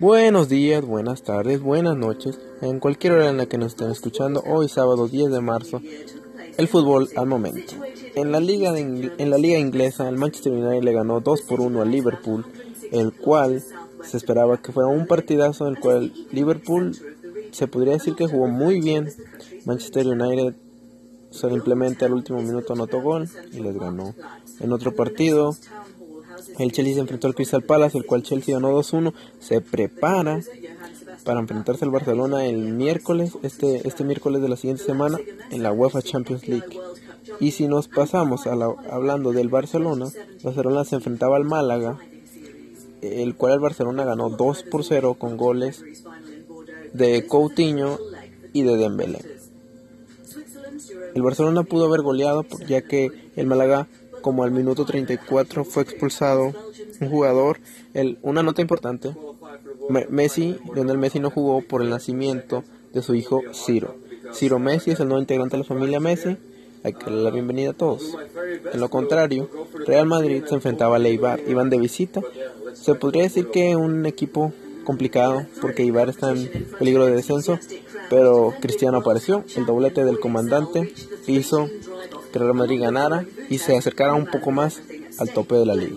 Buenos días, buenas tardes, buenas noches, en cualquier hora en la que nos estén escuchando, hoy sábado 10 de marzo, el fútbol al momento. En la liga, en la liga inglesa, el Manchester United le ganó 2 por 1 al Liverpool, el cual se esperaba que fuera un partidazo en el cual Liverpool se podría decir que jugó muy bien. Manchester United simplemente al último minuto anotó gol y les ganó. En otro partido, el Chelsea se enfrentó al Crystal Palace, el cual Chelsea ganó 2-1. Se prepara para enfrentarse al Barcelona el miércoles, este, este miércoles de la siguiente semana, en la UEFA Champions League. Y si nos pasamos a hablando del Barcelona, Barcelona se enfrentaba al Málaga, el cual el Barcelona ganó 2 por 0 con goles de Coutinho y de Dembélé. El Barcelona pudo haber goleado ya que el Málaga como al minuto 34 fue expulsado un jugador. El, una nota importante, Messi, Lionel Messi no jugó por el nacimiento de su hijo Ciro. Ciro Messi es el nuevo integrante de la familia Messi. Hay que darle la bienvenida a todos. En lo contrario, Real Madrid se enfrentaba a Leibar. Iban de visita. Se podría decir que un equipo complicado porque Ibar está en peligro de descenso, pero Cristiano apareció. El doblete del comandante hizo que Real Madrid ganara y se acercara un poco más al tope de la liga.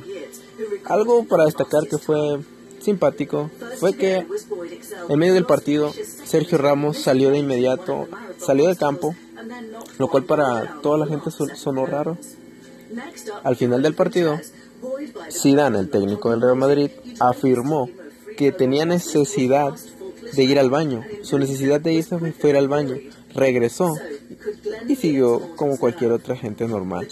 Algo para destacar que fue simpático fue que en medio del partido Sergio Ramos salió de inmediato, salió del campo, lo cual para toda la gente sonó raro. Al final del partido, Zidane, el técnico del Real Madrid, afirmó que tenía necesidad de ir al baño. Su necesidad de irse fue ir al baño. Regresó y siguió como cualquier otra gente normal,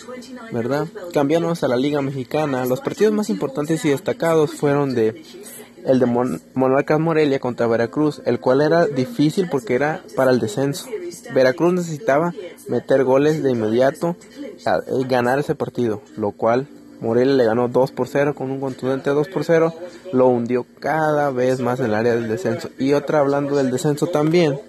¿verdad? Cambiamos a la Liga Mexicana. Los partidos más importantes y destacados fueron de el de Monarcas Morelia contra Veracruz, el cual era difícil porque era para el descenso. Veracruz necesitaba meter goles de inmediato y ganar ese partido, lo cual Morelia le ganó 2 por 0 con un contundente 2 por 0, lo hundió cada vez más en el área del descenso. Y otra hablando del descenso también,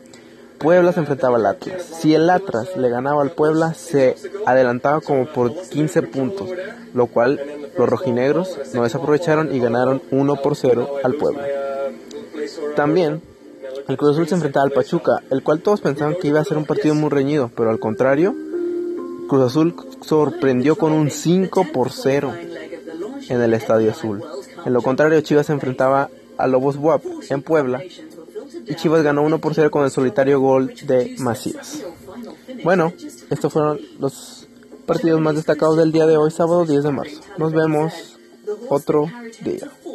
Puebla se enfrentaba al Atlas. Si el Atlas le ganaba al Puebla, se adelantaba como por 15 puntos, lo cual los rojinegros no desaprovecharon y ganaron 1 por 0 al Puebla. También el Cruz Azul se enfrentaba al Pachuca, el cual todos pensaban que iba a ser un partido muy reñido, pero al contrario, Cruz Azul sorprendió con un 5 por 0 en el Estadio Azul. En lo contrario, Chivas se enfrentaba a Lobos WAP en Puebla y Chivas ganó 1 por 0 con el solitario gol de Macías. Bueno, estos fueron los partidos más destacados del día de hoy, sábado 10 de marzo. Nos vemos otro día.